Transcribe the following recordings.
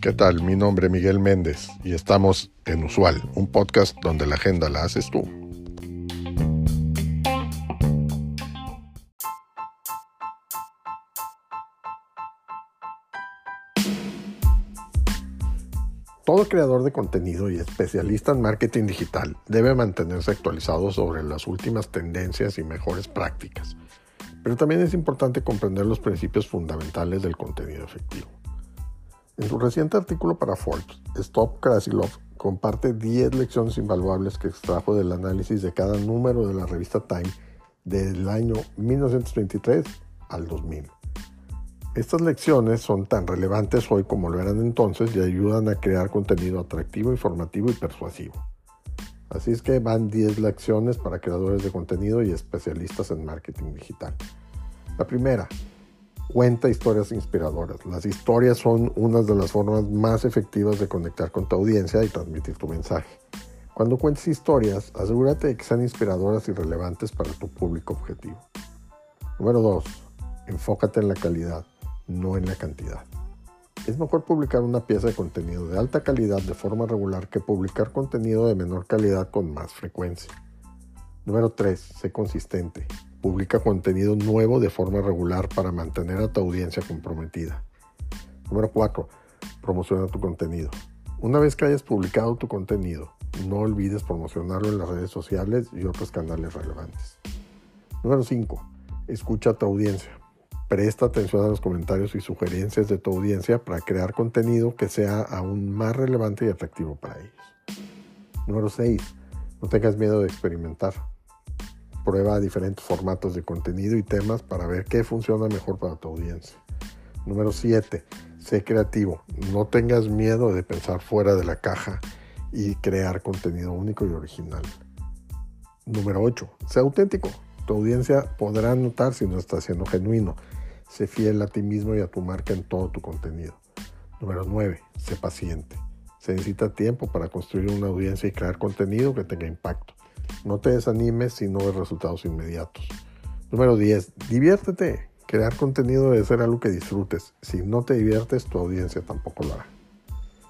¿Qué tal? Mi nombre es Miguel Méndez y estamos en Usual, un podcast donde la agenda la haces tú. Todo creador de contenido y especialista en marketing digital debe mantenerse actualizado sobre las últimas tendencias y mejores prácticas, pero también es importante comprender los principios fundamentales del contenido efectivo. En su reciente artículo para Forbes, Stop Krasilov comparte 10 lecciones invaluables que extrajo del análisis de cada número de la revista Time del año 1923 al 2000. Estas lecciones son tan relevantes hoy como lo eran entonces y ayudan a crear contenido atractivo, informativo y persuasivo. Así es que van 10 lecciones para creadores de contenido y especialistas en marketing digital. La primera, cuenta historias inspiradoras. Las historias son una de las formas más efectivas de conectar con tu audiencia y transmitir tu mensaje. Cuando cuentes historias, asegúrate de que sean inspiradoras y relevantes para tu público objetivo. Número 2. Enfócate en la calidad no en la cantidad. Es mejor publicar una pieza de contenido de alta calidad de forma regular que publicar contenido de menor calidad con más frecuencia. Número 3. Sé consistente. Publica contenido nuevo de forma regular para mantener a tu audiencia comprometida. Número 4. Promociona tu contenido. Una vez que hayas publicado tu contenido, no olvides promocionarlo en las redes sociales y otros canales relevantes. Número 5. Escucha a tu audiencia. Presta atención a los comentarios y sugerencias de tu audiencia para crear contenido que sea aún más relevante y atractivo para ellos. Número 6. No tengas miedo de experimentar. Prueba diferentes formatos de contenido y temas para ver qué funciona mejor para tu audiencia. Número 7. Sé creativo. No tengas miedo de pensar fuera de la caja y crear contenido único y original. Número 8. Sé auténtico. Tu audiencia podrá notar si no está siendo genuino Sé fiel a ti mismo y a tu marca en todo tu contenido. Número 9. Sé paciente. Se necesita tiempo para construir una audiencia y crear contenido que tenga impacto. No te desanimes si no ves resultados inmediatos. Número 10. Diviértete. Crear contenido debe ser algo que disfrutes. Si no te diviertes, tu audiencia tampoco lo hará.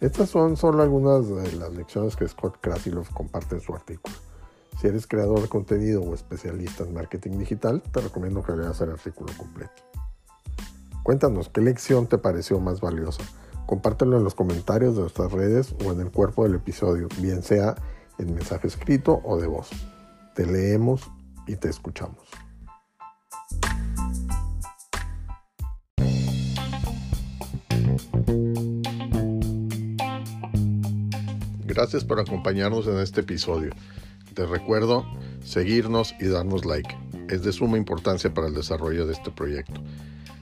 Estas son solo algunas de las lecciones que Scott Krasilov comparte en su artículo. Si eres creador de contenido o especialista en marketing digital, te recomiendo que leas el artículo completo. Cuéntanos qué lección te pareció más valiosa. Compártelo en los comentarios de nuestras redes o en el cuerpo del episodio, bien sea en mensaje escrito o de voz. Te leemos y te escuchamos. Gracias por acompañarnos en este episodio. Te recuerdo seguirnos y darnos like. Es de suma importancia para el desarrollo de este proyecto.